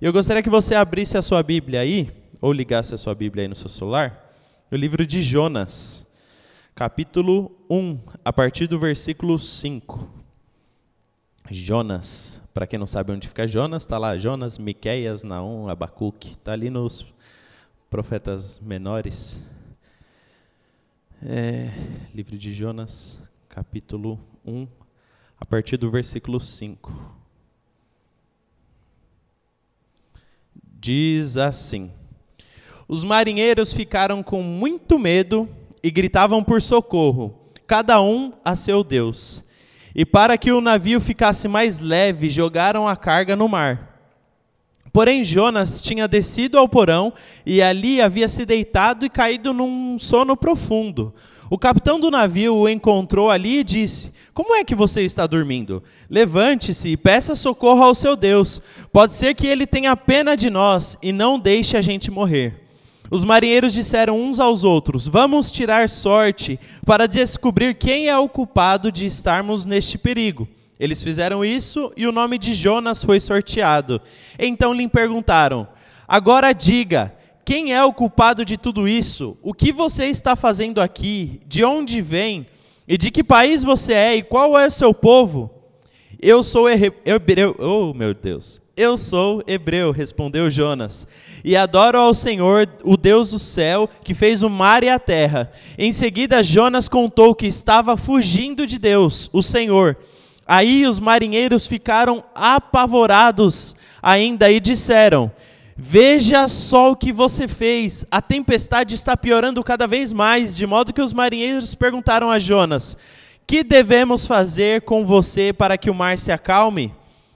Eu gostaria que você abrisse a sua Bíblia aí, ou ligasse a sua Bíblia aí no seu celular, no livro de Jonas, capítulo 1, a partir do versículo 5. Jonas, para quem não sabe onde fica Jonas, está lá Jonas, Miqueias, Naum, Abacuque, está ali nos profetas menores. É, livro de Jonas, capítulo 1, a partir do versículo 5. Diz assim: Os marinheiros ficaram com muito medo e gritavam por socorro, cada um a seu Deus. E para que o navio ficasse mais leve, jogaram a carga no mar. Porém, Jonas tinha descido ao porão e ali havia se deitado e caído num sono profundo. O capitão do navio o encontrou ali e disse: Como é que você está dormindo? Levante-se e peça socorro ao seu Deus. Pode ser que ele tenha pena de nós e não deixe a gente morrer. Os marinheiros disseram uns aos outros: Vamos tirar sorte para descobrir quem é o culpado de estarmos neste perigo. Eles fizeram isso e o nome de Jonas foi sorteado. Então lhe perguntaram: Agora diga, quem é o culpado de tudo isso? O que você está fazendo aqui? De onde vem? E de que país você é? E qual é o seu povo? Eu sou hebreu. Oh, meu Deus. Eu sou hebreu, respondeu Jonas, e adoro ao Senhor, o Deus do céu, que fez o mar e a terra. Em seguida, Jonas contou que estava fugindo de Deus, o Senhor. Aí os marinheiros ficaram apavorados ainda e disseram: Veja só o que você fez. A tempestade está piorando cada vez mais, de modo que os marinheiros perguntaram a Jonas: Que devemos fazer com você para que o mar se acalme?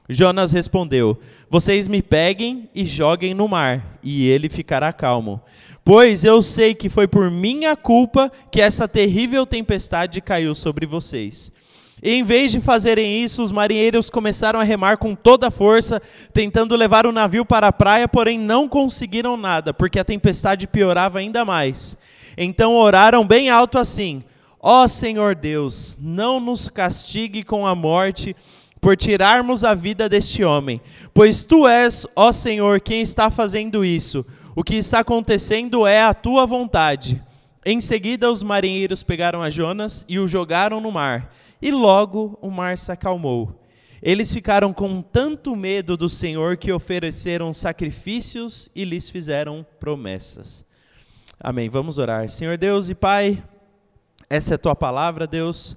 Jonas respondeu: Vocês me peguem e joguem no mar, e ele ficará calmo. Pois eu sei que foi por minha culpa que essa terrível tempestade caiu sobre vocês. E em vez de fazerem isso, os marinheiros começaram a remar com toda a força, tentando levar o navio para a praia, porém não conseguiram nada, porque a tempestade piorava ainda mais. Então oraram bem alto assim: Ó oh, Senhor Deus, não nos castigue com a morte por tirarmos a vida deste homem, pois tu és, ó Senhor, quem está fazendo isso. O que está acontecendo é a tua vontade. Em seguida, os marinheiros pegaram a Jonas e o jogaram no mar e logo o mar se acalmou. Eles ficaram com tanto medo do Senhor que ofereceram sacrifícios e lhes fizeram promessas. Amém. Vamos orar. Senhor Deus e Pai, essa é a tua palavra, Deus.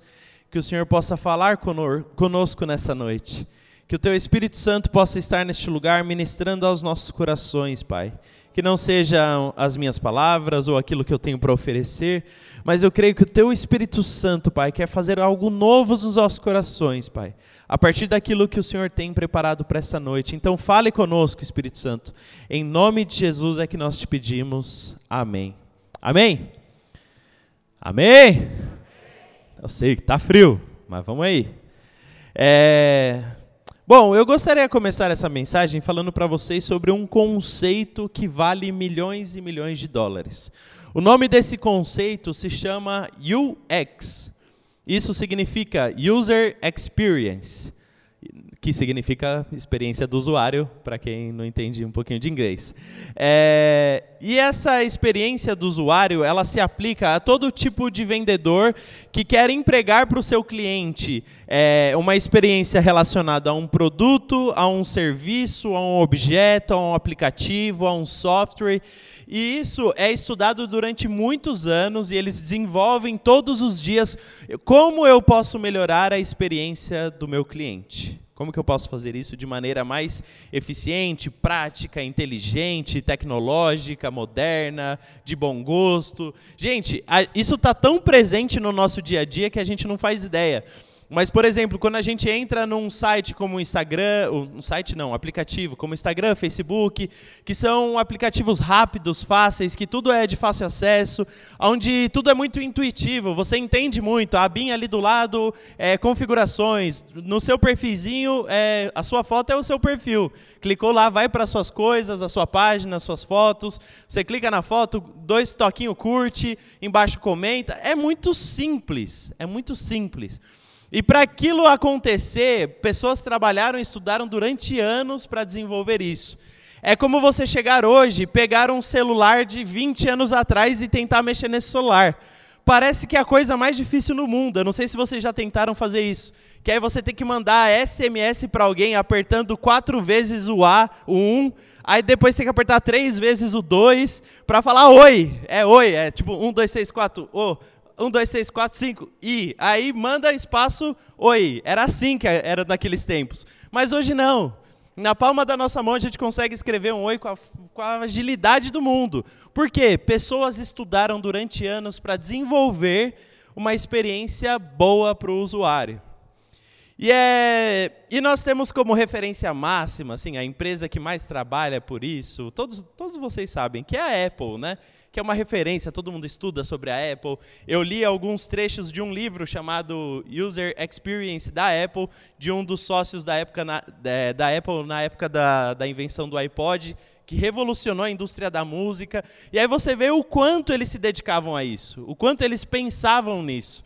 Que o Senhor possa falar conosco nessa noite. Que o teu Espírito Santo possa estar neste lugar ministrando aos nossos corações, Pai que não sejam as minhas palavras ou aquilo que eu tenho para oferecer, mas eu creio que o Teu Espírito Santo, Pai, quer fazer algo novo nos nossos corações, Pai, a partir daquilo que o Senhor tem preparado para essa noite. Então, fale conosco, Espírito Santo. Em nome de Jesus é que nós te pedimos. Amém. Amém? Amém? Eu sei que está frio, mas vamos aí. É. Bom, eu gostaria de começar essa mensagem falando para vocês sobre um conceito que vale milhões e milhões de dólares. O nome desse conceito se chama UX. Isso significa User Experience que significa experiência do usuário, para quem não entende um pouquinho de inglês. É, e essa experiência do usuário, ela se aplica a todo tipo de vendedor que quer empregar para o seu cliente é, uma experiência relacionada a um produto, a um serviço, a um objeto, a um aplicativo, a um software. E isso é estudado durante muitos anos e eles desenvolvem todos os dias como eu posso melhorar a experiência do meu cliente. Como que eu posso fazer isso de maneira mais eficiente, prática, inteligente, tecnológica, moderna, de bom gosto? Gente, isso está tão presente no nosso dia a dia que a gente não faz ideia. Mas, por exemplo, quando a gente entra num site como o Instagram, um site não, um aplicativo como Instagram, Facebook, que são aplicativos rápidos, fáceis, que tudo é de fácil acesso, onde tudo é muito intuitivo, você entende muito, a abinha ali do lado, é, configurações, no seu perfilzinho, é, a sua foto é o seu perfil. Clicou lá, vai para as suas coisas, a sua página, as suas fotos, você clica na foto, dois toquinhos curte, embaixo comenta, é muito simples, é muito simples. E para aquilo acontecer, pessoas trabalharam e estudaram durante anos para desenvolver isso. É como você chegar hoje, pegar um celular de 20 anos atrás e tentar mexer nesse celular. Parece que é a coisa mais difícil no mundo. Eu não sei se vocês já tentaram fazer isso. Que aí você tem que mandar SMS para alguém apertando quatro vezes o A, o 1, aí depois tem que apertar três vezes o 2 para falar oi. É oi, é tipo 1, 2, 3, 4, o. 1, 2, 3, 4, 5, i. Aí manda espaço, oi. Era assim que era naqueles tempos. Mas hoje não. Na palma da nossa mão a gente consegue escrever um oi com a, com a agilidade do mundo. Por quê? Pessoas estudaram durante anos para desenvolver uma experiência boa para o usuário. E, é, e nós temos como referência máxima, assim, a empresa que mais trabalha por isso, todos, todos vocês sabem, que é a Apple, né? Que é uma referência, todo mundo estuda sobre a Apple. Eu li alguns trechos de um livro chamado User Experience da Apple, de um dos sócios da, época na, da, da Apple na época da, da invenção do iPod, que revolucionou a indústria da música. E aí você vê o quanto eles se dedicavam a isso, o quanto eles pensavam nisso.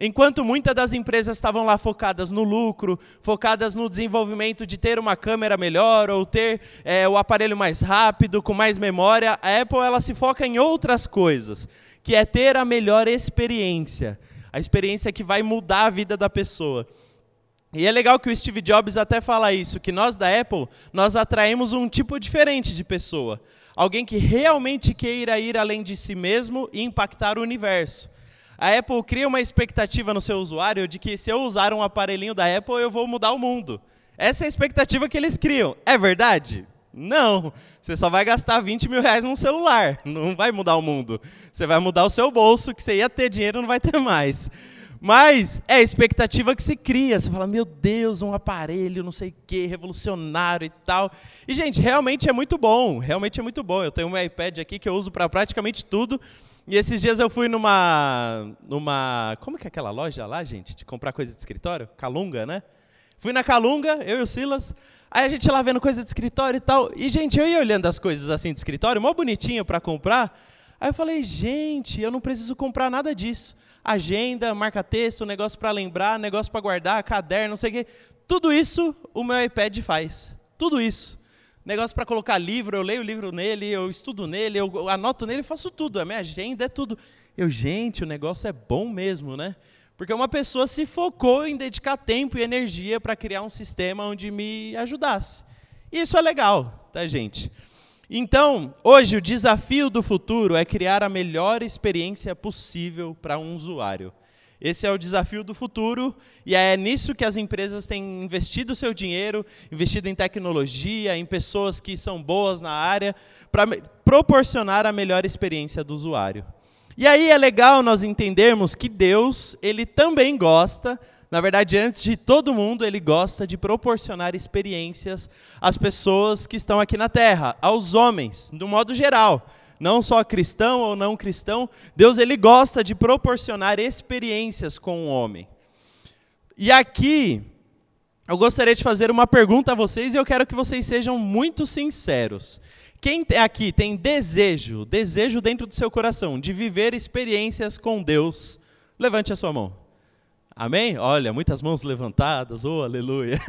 Enquanto muitas das empresas estavam lá focadas no lucro, focadas no desenvolvimento de ter uma câmera melhor ou ter é, o aparelho mais rápido, com mais memória, a Apple ela se foca em outras coisas, que é ter a melhor experiência, a experiência que vai mudar a vida da pessoa. E é legal que o Steve Jobs até fala isso, que nós da Apple, nós atraímos um tipo diferente de pessoa. Alguém que realmente queira ir além de si mesmo e impactar o universo. A Apple cria uma expectativa no seu usuário de que se eu usar um aparelhinho da Apple, eu vou mudar o mundo. Essa é a expectativa que eles criam. É verdade? Não. Você só vai gastar 20 mil reais num celular. Não vai mudar o mundo. Você vai mudar o seu bolso, que você ia ter dinheiro, não vai ter mais. Mas é a expectativa que se cria. Você fala, meu Deus, um aparelho, não sei o quê, revolucionário e tal. E, gente, realmente é muito bom. Realmente é muito bom. Eu tenho um iPad aqui que eu uso para praticamente tudo. E esses dias eu fui numa, numa. Como que é aquela loja lá, gente? De comprar coisa de escritório? Calunga, né? Fui na Calunga, eu e o Silas. Aí a gente lá vendo coisa de escritório e tal. E, gente, eu ia olhando as coisas assim de escritório, mó bonitinho para comprar. Aí eu falei, gente, eu não preciso comprar nada disso. Agenda, marca-texto, negócio para lembrar, negócio para guardar, caderno, não sei o quê. Tudo isso o meu iPad faz. Tudo isso negócio para colocar livro, eu leio o livro nele, eu estudo nele, eu anoto nele, faço tudo, a minha agenda é tudo. Eu, gente, o negócio é bom mesmo, né? Porque uma pessoa se focou em dedicar tempo e energia para criar um sistema onde me ajudasse. Isso é legal, tá, gente? Então, hoje o desafio do futuro é criar a melhor experiência possível para um usuário. Esse é o desafio do futuro e é nisso que as empresas têm investido seu dinheiro, investido em tecnologia, em pessoas que são boas na área, para proporcionar a melhor experiência do usuário. E aí é legal nós entendermos que Deus, ele também gosta, na verdade, antes de todo mundo, ele gosta de proporcionar experiências às pessoas que estão aqui na terra, aos homens, do modo geral não só cristão ou não cristão, Deus ele gosta de proporcionar experiências com o homem. E aqui eu gostaria de fazer uma pergunta a vocês e eu quero que vocês sejam muito sinceros. Quem aqui tem desejo, desejo dentro do seu coração de viver experiências com Deus? Levante a sua mão. Amém? Olha, muitas mãos levantadas, oh aleluia.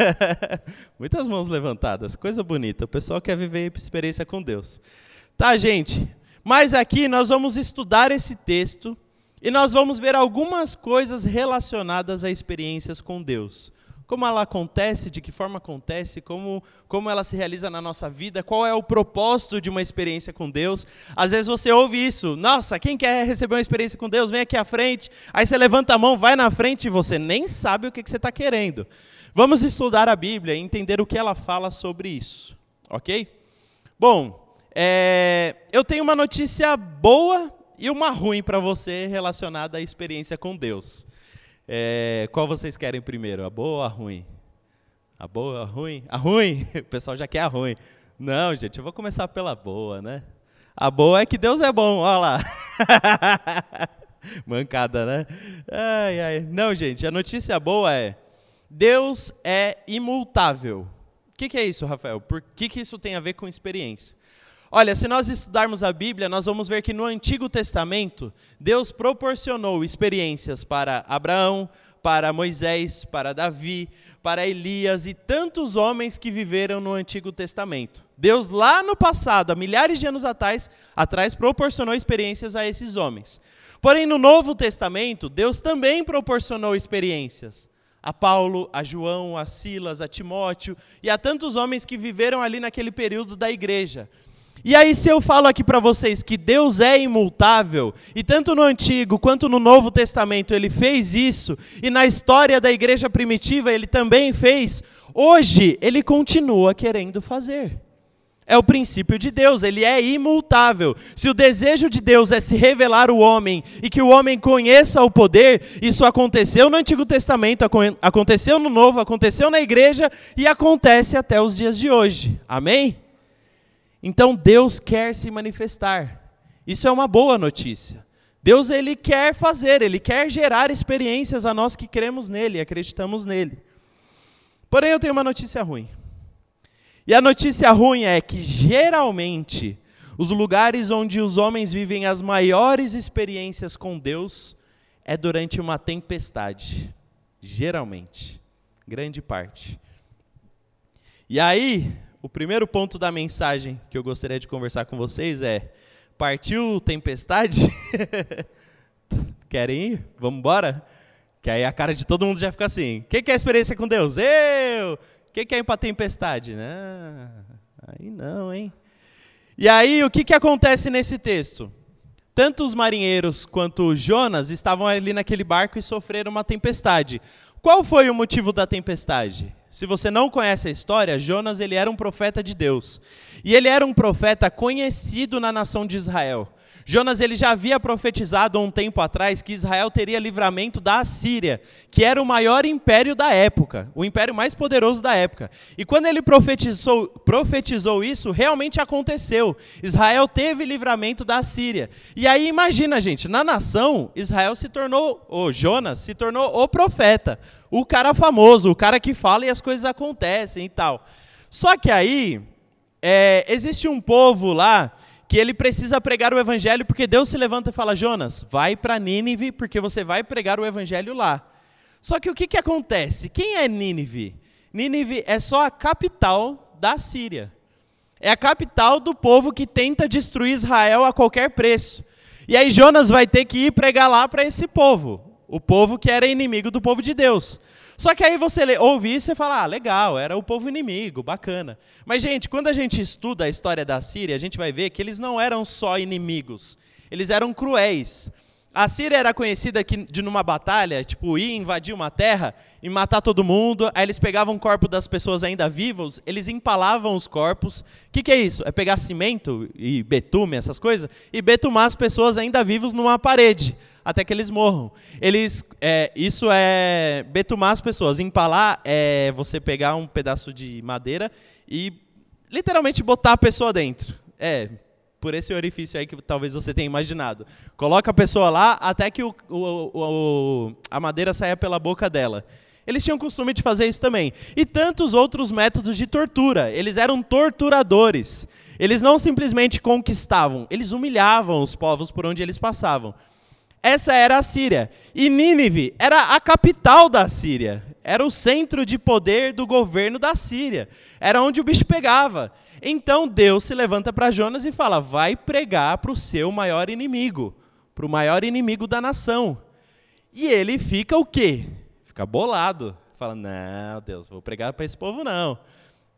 muitas mãos levantadas, coisa bonita. O pessoal quer viver experiência com Deus. Tá, gente? Mas aqui nós vamos estudar esse texto e nós vamos ver algumas coisas relacionadas a experiências com Deus. Como ela acontece, de que forma acontece, como, como ela se realiza na nossa vida, qual é o propósito de uma experiência com Deus. Às vezes você ouve isso, nossa, quem quer receber uma experiência com Deus, vem aqui à frente. Aí você levanta a mão, vai na frente e você nem sabe o que, que você está querendo. Vamos estudar a Bíblia e entender o que ela fala sobre isso, ok? Bom, é, eu tenho uma notícia boa e uma ruim para você relacionada à experiência com Deus. É, qual vocês querem primeiro, a boa ou a ruim? A boa, a ruim? A ruim? O pessoal já quer a ruim. Não, gente, eu vou começar pela boa, né? A boa é que Deus é bom, olha lá. Mancada, né? Ai, ai. Não, gente, a notícia boa é: Deus é imutável. O que, que é isso, Rafael? Por que, que isso tem a ver com experiência? Olha, se nós estudarmos a Bíblia, nós vamos ver que no Antigo Testamento, Deus proporcionou experiências para Abraão, para Moisés, para Davi, para Elias e tantos homens que viveram no Antigo Testamento. Deus, lá no passado, há milhares de anos atrás, atrás proporcionou experiências a esses homens. Porém, no Novo Testamento, Deus também proporcionou experiências a Paulo, a João, a Silas, a Timóteo e a tantos homens que viveram ali naquele período da igreja. E aí, se eu falo aqui para vocês que Deus é imutável, e tanto no Antigo quanto no Novo Testamento ele fez isso, e na história da igreja primitiva ele também fez, hoje ele continua querendo fazer. É o princípio de Deus, ele é imutável. Se o desejo de Deus é se revelar o homem e que o homem conheça o poder, isso aconteceu no Antigo Testamento, aconteceu no Novo, aconteceu na igreja e acontece até os dias de hoje. Amém? Então Deus quer se manifestar. Isso é uma boa notícia. Deus ele quer fazer, ele quer gerar experiências a nós que cremos nele, acreditamos nele. Porém eu tenho uma notícia ruim. E a notícia ruim é que geralmente os lugares onde os homens vivem as maiores experiências com Deus é durante uma tempestade. Geralmente, grande parte. E aí, o primeiro ponto da mensagem que eu gostaria de conversar com vocês é: partiu tempestade? Querem ir? Vamos embora? Que aí a cara de todo mundo já fica assim: quem quer experiência com Deus? Eu! Quem quer ir para tempestade? Não, aí não, hein? E aí, o que, que acontece nesse texto? Tanto os marinheiros quanto Jonas estavam ali naquele barco e sofreram uma tempestade. Qual foi o motivo da tempestade? Se você não conhece a história, Jonas ele era um profeta de Deus. E ele era um profeta conhecido na nação de Israel. Jonas ele já havia profetizado há um tempo atrás que Israel teria livramento da Assíria, que era o maior império da época, o império mais poderoso da época. E quando ele profetizou, profetizou isso, realmente aconteceu. Israel teve livramento da Assíria. E aí imagina, gente, na nação, Israel se tornou, ou Jonas se tornou o profeta, o cara famoso, o cara que fala e as coisas acontecem e tal. Só que aí é, existe um povo lá que ele precisa pregar o evangelho porque Deus se levanta e fala: Jonas, vai para Nínive porque você vai pregar o evangelho lá. Só que o que, que acontece? Quem é Nínive? Nínive é só a capital da Síria. É a capital do povo que tenta destruir Israel a qualquer preço. E aí Jonas vai ter que ir pregar lá para esse povo, o povo que era inimigo do povo de Deus. Só que aí você ouve isso e fala, ah, legal, era o povo inimigo, bacana. Mas, gente, quando a gente estuda a história da Síria, a gente vai ver que eles não eram só inimigos, eles eram cruéis. A Síria era conhecida que, de numa batalha, tipo, ir invadir uma terra e matar todo mundo, aí eles pegavam o corpo das pessoas ainda vivas, eles empalavam os corpos. O que, que é isso? É pegar cimento e betume, essas coisas, e betumar as pessoas ainda vivas numa parede até que eles morram. Eles, é, isso é betumar as pessoas. Empalar é você pegar um pedaço de madeira e literalmente botar a pessoa dentro. É, por esse orifício aí que talvez você tenha imaginado. Coloca a pessoa lá até que o, o, o, a madeira saia pela boca dela. Eles tinham o costume de fazer isso também. E tantos outros métodos de tortura. Eles eram torturadores. Eles não simplesmente conquistavam, eles humilhavam os povos por onde eles passavam. Essa era a Síria. E Nínive era a capital da Síria. Era o centro de poder do governo da Síria. Era onde o bicho pegava. Então Deus se levanta para Jonas e fala: vai pregar para o seu maior inimigo, para o maior inimigo da nação. E ele fica o quê? Fica bolado. Fala: não, Deus, vou pregar para esse povo não.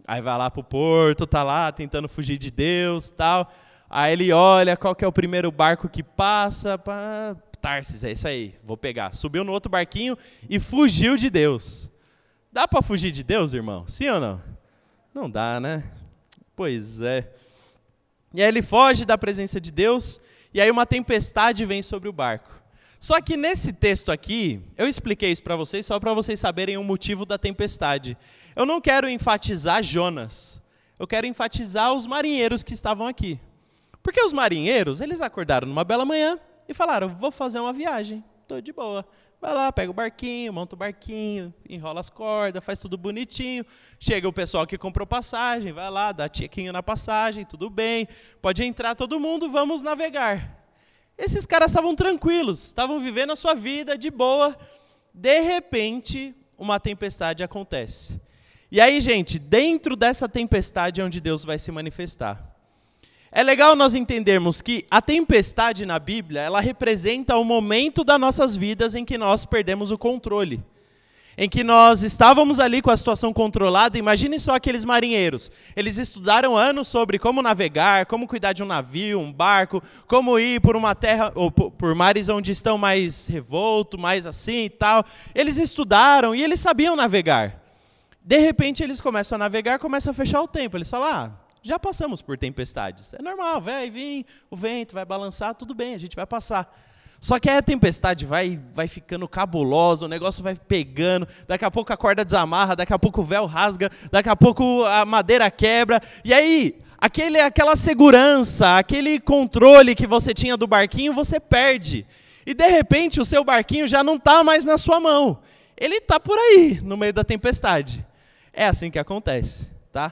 Aí vai lá para o porto, tá lá tentando fugir de Deus, tal. Aí ele olha qual que é o primeiro barco que passa, pá, Tarsis, é isso aí, vou pegar. Subiu no outro barquinho e fugiu de Deus. Dá para fugir de Deus, irmão? Sim ou não? Não dá, né? Pois é. E aí ele foge da presença de Deus, e aí uma tempestade vem sobre o barco. Só que nesse texto aqui, eu expliquei isso para vocês só para vocês saberem o motivo da tempestade. Eu não quero enfatizar Jonas. Eu quero enfatizar os marinheiros que estavam aqui. Porque os marinheiros, eles acordaram numa bela manhã, e falaram: vou fazer uma viagem, estou de boa. Vai lá, pega o barquinho, monta o barquinho, enrola as cordas, faz tudo bonitinho. Chega o pessoal que comprou passagem, vai lá, dá chequinho na passagem, tudo bem. Pode entrar todo mundo, vamos navegar. Esses caras estavam tranquilos, estavam vivendo a sua vida de boa. De repente, uma tempestade acontece. E aí, gente, dentro dessa tempestade é onde Deus vai se manifestar. É legal nós entendermos que a tempestade na Bíblia, ela representa o momento das nossas vidas em que nós perdemos o controle. Em que nós estávamos ali com a situação controlada, imagine só aqueles marinheiros. Eles estudaram anos sobre como navegar, como cuidar de um navio, um barco, como ir por uma terra ou por mares onde estão mais revolto, mais assim e tal. Eles estudaram e eles sabiam navegar. De repente eles começam a navegar, começam a fechar o tempo. Eles falam: "Ah, já passamos por tempestades. É normal, vai vir o vento, vai balançar, tudo bem, a gente vai passar. Só que aí a tempestade vai, vai ficando cabulosa, o negócio vai pegando, daqui a pouco a corda desamarra, daqui a pouco o véu rasga, daqui a pouco a madeira quebra. E aí, aquele, aquela segurança, aquele controle que você tinha do barquinho, você perde. E de repente o seu barquinho já não está mais na sua mão. Ele está por aí, no meio da tempestade. É assim que acontece, tá?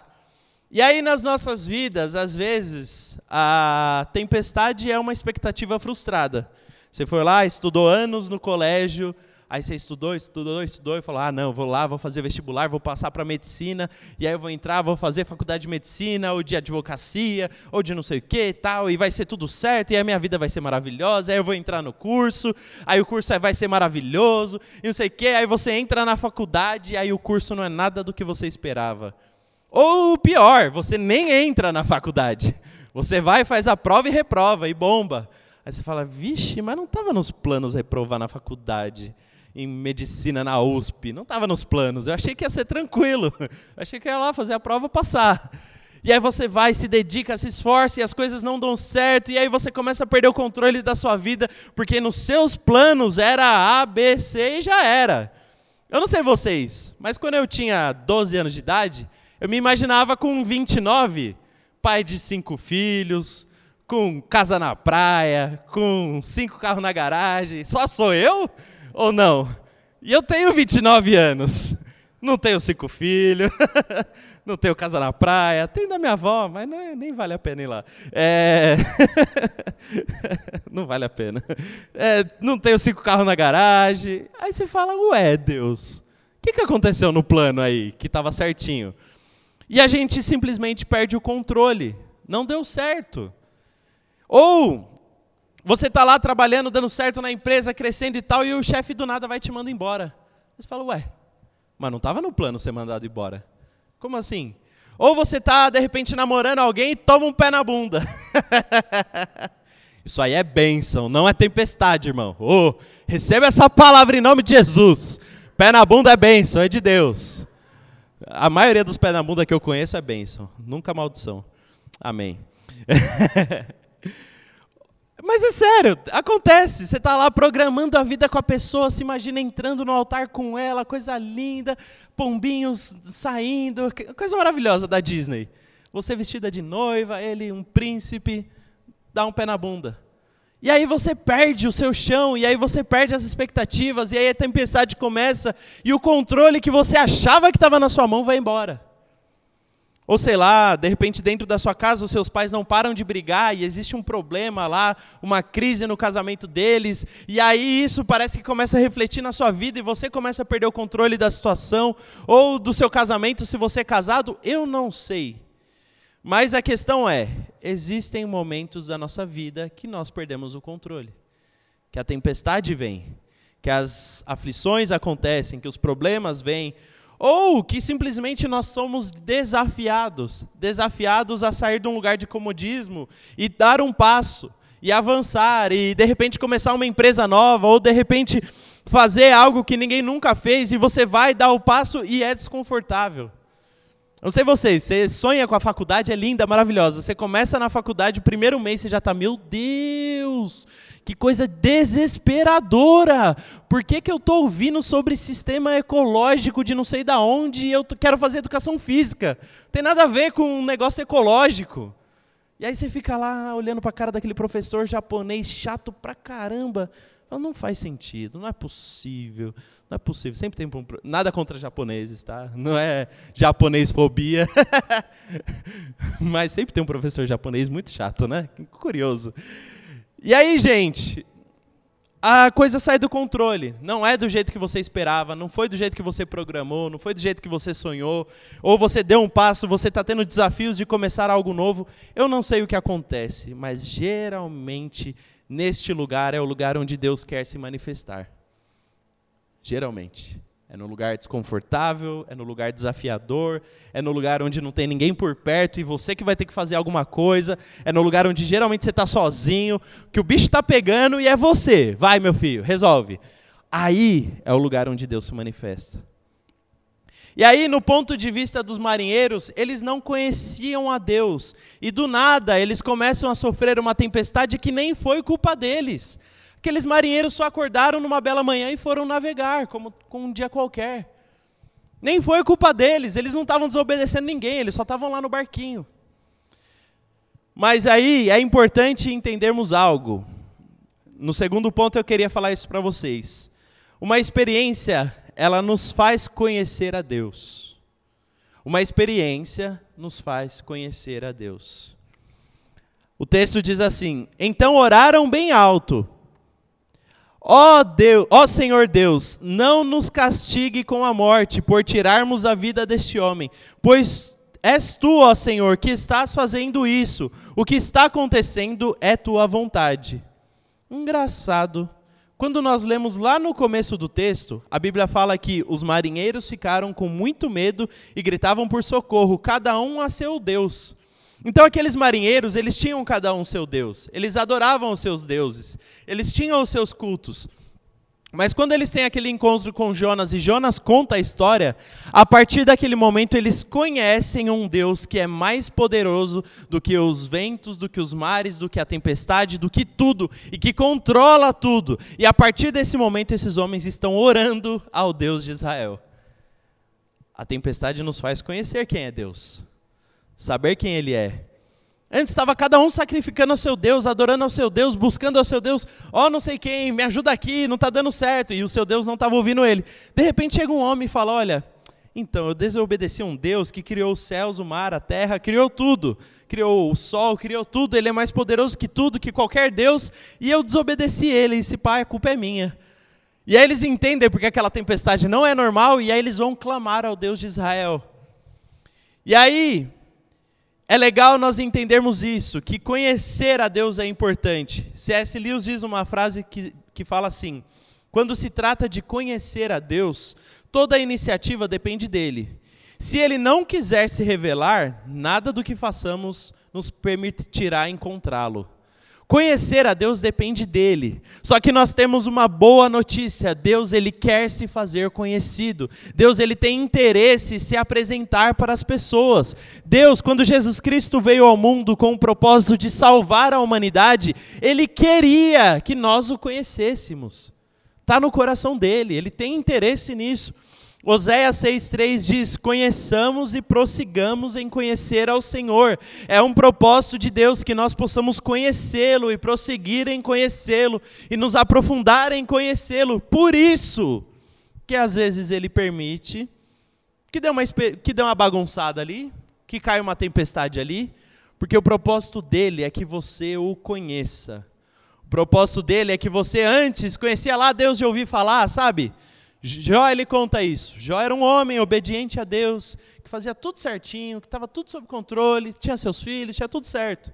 E aí, nas nossas vidas, às vezes, a tempestade é uma expectativa frustrada. Você foi lá, estudou anos no colégio, aí você estudou, estudou, estudou e falou: ah, não, vou lá, vou fazer vestibular, vou passar para medicina, e aí eu vou entrar, vou fazer faculdade de medicina, ou de advocacia, ou de não sei o que e tal, e vai ser tudo certo, e a minha vida vai ser maravilhosa, aí eu vou entrar no curso, aí o curso vai ser maravilhoso, e não sei o que, aí você entra na faculdade, e aí o curso não é nada do que você esperava. Ou pior, você nem entra na faculdade. Você vai, faz a prova e reprova, e bomba. Aí você fala, vixe, mas não estava nos planos reprovar na faculdade, em medicina na USP. Não estava nos planos. Eu achei que ia ser tranquilo. Eu achei que ia lá fazer a prova passar. E aí você vai, se dedica, se esforça e as coisas não dão certo. E aí você começa a perder o controle da sua vida, porque nos seus planos era A, B, C e já era. Eu não sei vocês, mas quando eu tinha 12 anos de idade, eu me imaginava com 29, pai de cinco filhos, com casa na praia, com cinco carros na garagem. Só sou eu ou não? E eu tenho 29 anos. Não tenho cinco filhos, não tenho casa na praia, tenho da minha avó, mas não é, nem vale a pena ir lá. É... não vale a pena. É, não tenho cinco carros na garagem. Aí você fala, ué, Deus, o que, que aconteceu no plano aí, que estava certinho? E a gente simplesmente perde o controle. Não deu certo. Ou você está lá trabalhando, dando certo na empresa, crescendo e tal, e o chefe do nada vai te mandar embora. Você fala, ué, mas não estava no plano ser mandado embora. Como assim? Ou você está, de repente, namorando alguém e toma um pé na bunda. Isso aí é bênção, não é tempestade, irmão. Oh, receba essa palavra em nome de Jesus. Pé na bunda é bênção, é de Deus. A maioria dos pés na bunda que eu conheço é bênção, nunca maldição. Amém. Mas é sério, acontece. Você está lá programando a vida com a pessoa, se imagina entrando no altar com ela, coisa linda, pombinhos saindo, coisa maravilhosa da Disney. Você vestida de noiva, ele um príncipe, dá um pé na bunda. E aí você perde o seu chão, e aí você perde as expectativas, e aí a tempestade começa, e o controle que você achava que estava na sua mão vai embora. Ou sei lá, de repente dentro da sua casa os seus pais não param de brigar e existe um problema lá, uma crise no casamento deles, e aí isso parece que começa a refletir na sua vida e você começa a perder o controle da situação, ou do seu casamento se você é casado, eu não sei. Mas a questão é: existem momentos da nossa vida que nós perdemos o controle, que a tempestade vem, que as aflições acontecem, que os problemas vêm, ou que simplesmente nós somos desafiados desafiados a sair de um lugar de comodismo e dar um passo, e avançar, e de repente começar uma empresa nova, ou de repente fazer algo que ninguém nunca fez, e você vai dar o passo e é desconfortável. Não sei vocês, você sonha com a faculdade, é linda, maravilhosa. Você começa na faculdade, o primeiro mês você já está, meu Deus, que coisa desesperadora. Por que, que eu estou ouvindo sobre sistema ecológico de não sei da onde e eu quero fazer educação física? Não tem nada a ver com um negócio ecológico. E aí você fica lá olhando para a cara daquele professor japonês chato pra caramba. Não faz sentido, não é possível. Não é possível, sempre tem um, nada contra japoneses, tá? Não é japonês fobia. Mas sempre tem um professor japonês muito chato, né? Curioso. E aí, gente, a coisa sai do controle. Não é do jeito que você esperava, não foi do jeito que você programou, não foi do jeito que você sonhou, ou você deu um passo, você está tendo desafios de começar algo novo. Eu não sei o que acontece, mas geralmente neste lugar é o lugar onde Deus quer se manifestar. Geralmente. É no lugar desconfortável, é no lugar desafiador, é no lugar onde não tem ninguém por perto e você que vai ter que fazer alguma coisa, é no lugar onde geralmente você está sozinho, que o bicho está pegando e é você. Vai, meu filho, resolve. Aí é o lugar onde Deus se manifesta. E aí, no ponto de vista dos marinheiros, eles não conheciam a Deus. E do nada, eles começam a sofrer uma tempestade que nem foi culpa deles. Aqueles marinheiros só acordaram numa bela manhã e foram navegar, como, como um dia qualquer. Nem foi culpa deles, eles não estavam desobedecendo ninguém, eles só estavam lá no barquinho. Mas aí é importante entendermos algo. No segundo ponto eu queria falar isso para vocês. Uma experiência, ela nos faz conhecer a Deus. Uma experiência nos faz conhecer a Deus. O texto diz assim: Então oraram bem alto Ó Deus, ó Senhor Deus, não nos castigue com a morte por tirarmos a vida deste homem, pois és tu, ó Senhor, que estás fazendo isso. O que está acontecendo é tua vontade. Engraçado. Quando nós lemos lá no começo do texto, a Bíblia fala que os marinheiros ficaram com muito medo e gritavam por socorro, cada um a seu Deus. Então aqueles marinheiros, eles tinham cada um seu deus. Eles adoravam os seus deuses. Eles tinham os seus cultos. Mas quando eles têm aquele encontro com Jonas e Jonas conta a história, a partir daquele momento eles conhecem um Deus que é mais poderoso do que os ventos, do que os mares, do que a tempestade, do que tudo e que controla tudo. E a partir desse momento esses homens estão orando ao Deus de Israel. A tempestade nos faz conhecer quem é Deus saber quem Ele é. Antes estava cada um sacrificando ao seu Deus, adorando ao seu Deus, buscando ao seu Deus, ó oh, não sei quem, me ajuda aqui, não está dando certo, e o seu Deus não estava ouvindo ele. De repente chega um homem e fala: Olha, então eu desobedeci a um Deus que criou os céus, o mar, a terra, criou tudo, criou o sol, criou tudo, ele é mais poderoso que tudo, que qualquer Deus, e eu desobedeci ele, e pai, a culpa é minha. E aí eles entendem porque aquela tempestade não é normal, e aí eles vão clamar ao Deus de Israel. E aí, é legal nós entendermos isso, que conhecer a Deus é importante. C.S. Lewis diz uma frase que, que fala assim: quando se trata de conhecer a Deus, toda a iniciativa depende dele. Se ele não quiser se revelar, nada do que façamos nos permitirá encontrá-lo. Conhecer a Deus depende dele. Só que nós temos uma boa notícia. Deus ele quer se fazer conhecido. Deus ele tem interesse em se apresentar para as pessoas. Deus, quando Jesus Cristo veio ao mundo com o propósito de salvar a humanidade, ele queria que nós o conhecêssemos. Está no coração dele, ele tem interesse nisso. Oséias 6,3 diz: Conheçamos e prossigamos em conhecer ao Senhor. É um propósito de Deus que nós possamos conhecê-lo e prosseguir em conhecê-lo e nos aprofundar em conhecê-lo. Por isso que às vezes ele permite que dê, uma, que dê uma bagunçada ali, que caia uma tempestade ali, porque o propósito dele é que você o conheça. O propósito dele é que você antes conhecia lá Deus de ouvir falar, sabe? Jó ele conta isso. Jó era um homem obediente a Deus, que fazia tudo certinho, que estava tudo sob controle, tinha seus filhos, tinha tudo certo.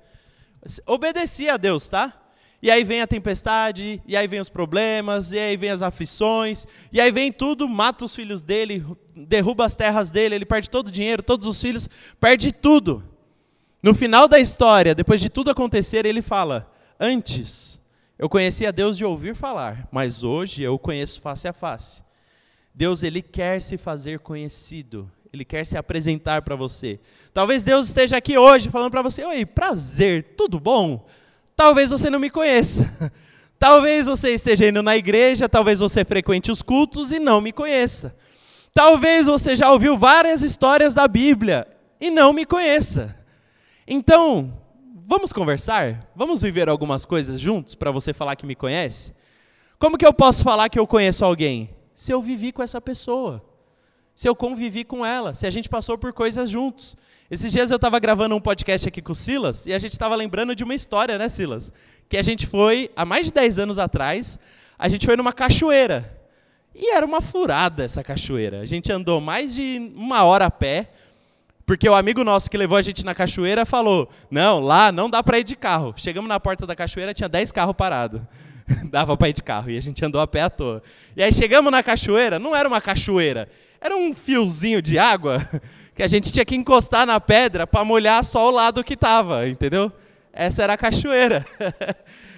Obedecia a Deus, tá? E aí vem a tempestade, e aí vem os problemas, e aí vem as aflições, e aí vem tudo, mata os filhos dele, derruba as terras dele, ele perde todo o dinheiro, todos os filhos, perde tudo. No final da história, depois de tudo acontecer, ele fala: Antes eu conhecia Deus de ouvir falar, mas hoje eu o conheço face a face. Deus ele quer se fazer conhecido, ele quer se apresentar para você. Talvez Deus esteja aqui hoje falando para você: "Oi, prazer, tudo bom?" Talvez você não me conheça. Talvez você esteja indo na igreja, talvez você frequente os cultos e não me conheça. Talvez você já ouviu várias histórias da Bíblia e não me conheça. Então, vamos conversar? Vamos viver algumas coisas juntos para você falar que me conhece? Como que eu posso falar que eu conheço alguém? Se eu vivi com essa pessoa, se eu convivi com ela, se a gente passou por coisas juntos. Esses dias eu estava gravando um podcast aqui com o Silas e a gente estava lembrando de uma história, né, Silas? Que a gente foi, há mais de 10 anos atrás, a gente foi numa cachoeira. E era uma furada essa cachoeira. A gente andou mais de uma hora a pé, porque o amigo nosso que levou a gente na cachoeira falou: não, lá não dá para ir de carro. Chegamos na porta da cachoeira, tinha 10 carros parados. Dava para ir de carro. E a gente andou a pé à toa. E aí chegamos na cachoeira, não era uma cachoeira, era um fiozinho de água que a gente tinha que encostar na pedra para molhar só o lado que estava, entendeu? Essa era a cachoeira.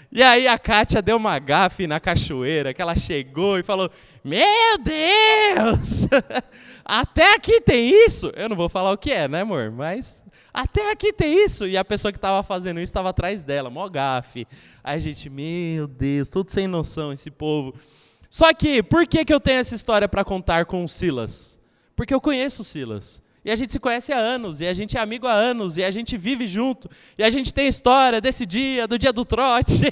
E aí a Kátia deu uma gafe na cachoeira, que ela chegou e falou: Meu Deus! Até aqui tem isso? Eu não vou falar o que é, né, amor? Mas até aqui tem isso. E a pessoa que estava fazendo isso estava atrás dela, mó gafe. Aí a gente, meu Deus, tudo sem noção esse povo. Só que, por que, que eu tenho essa história para contar com o Silas? Porque eu conheço o Silas. E a gente se conhece há anos, e a gente é amigo há anos, e a gente vive junto, e a gente tem história desse dia, do dia do trote,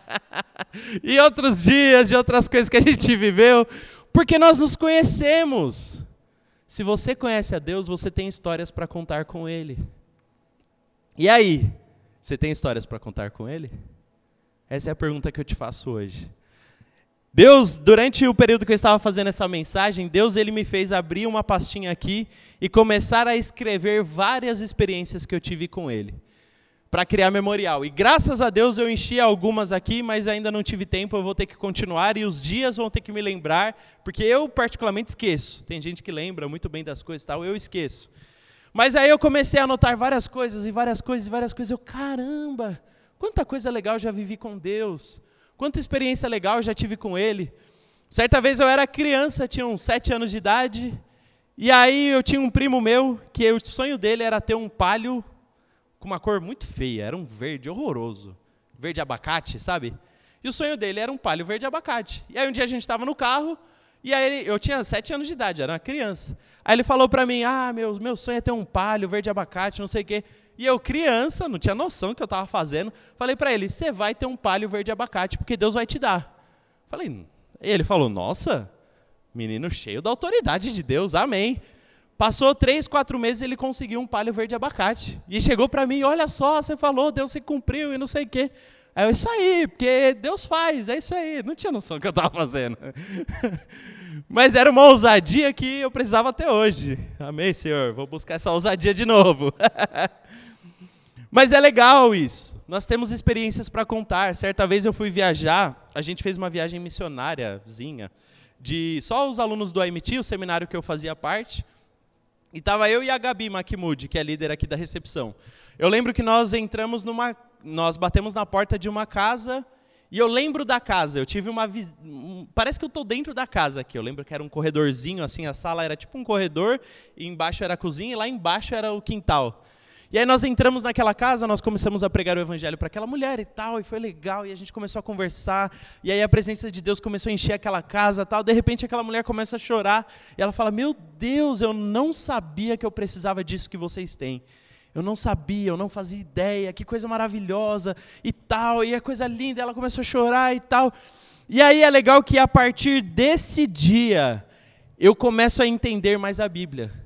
e outros dias, de outras coisas que a gente viveu, porque nós nos conhecemos. Se você conhece a Deus, você tem histórias para contar com Ele. E aí, você tem histórias para contar com Ele? Essa é a pergunta que eu te faço hoje. Deus, durante o período que eu estava fazendo essa mensagem, Deus ele me fez abrir uma pastinha aqui e começar a escrever várias experiências que eu tive com ele, para criar memorial. E graças a Deus eu enchi algumas aqui, mas ainda não tive tempo, eu vou ter que continuar e os dias vão ter que me lembrar, porque eu particularmente esqueço. Tem gente que lembra muito bem das coisas e tal, eu esqueço. Mas aí eu comecei a anotar várias coisas e várias coisas e várias coisas. Eu, caramba, quanta coisa legal já vivi com Deus. Quanta experiência legal já tive com ele. Certa vez eu era criança, tinha uns sete anos de idade, e aí eu tinha um primo meu que o sonho dele era ter um palio com uma cor muito feia, era um verde horroroso, verde abacate, sabe? E o sonho dele era um palio verde abacate. E aí um dia a gente estava no carro, e aí eu tinha sete anos de idade, era uma criança. Aí ele falou para mim, ah, meu, meu sonho é ter um palio verde abacate, não sei o quê. E eu, criança, não tinha noção do que eu estava fazendo, falei para ele: você vai ter um palio verde abacate, porque Deus vai te dar. Falei, e ele falou: nossa, menino cheio da autoridade de Deus, amém. Passou três, quatro meses ele conseguiu um palio verde abacate. E chegou para mim: olha só, você falou, Deus se cumpriu e não sei o quê. Aí eu, isso aí, porque Deus faz, é isso aí. Não tinha noção do que eu estava fazendo. Mas era uma ousadia que eu precisava até hoje. Amém, Senhor. Vou buscar essa ousadia de novo. Mas é legal isso. Nós temos experiências para contar. Certa vez eu fui viajar, a gente fez uma viagem missionáriazinha, de só os alunos do AMT, o seminário que eu fazia parte. E estava eu e a Gabi Makmoud, que é líder aqui da recepção. Eu lembro que nós entramos numa. Nós batemos na porta de uma casa e eu lembro da casa, eu tive uma. Parece que eu estou dentro da casa aqui. Eu lembro que era um corredorzinho, assim, a sala era tipo um corredor, e embaixo era a cozinha, e lá embaixo era o quintal. E aí nós entramos naquela casa, nós começamos a pregar o evangelho para aquela mulher e tal, e foi legal, e a gente começou a conversar, e aí a presença de Deus começou a encher aquela casa tal. De repente aquela mulher começa a chorar, e ela fala: Meu Deus, eu não sabia que eu precisava disso que vocês têm. Eu não sabia, eu não fazia ideia, que coisa maravilhosa e tal, e a coisa linda, ela começou a chorar e tal. E aí é legal que a partir desse dia eu começo a entender mais a Bíblia.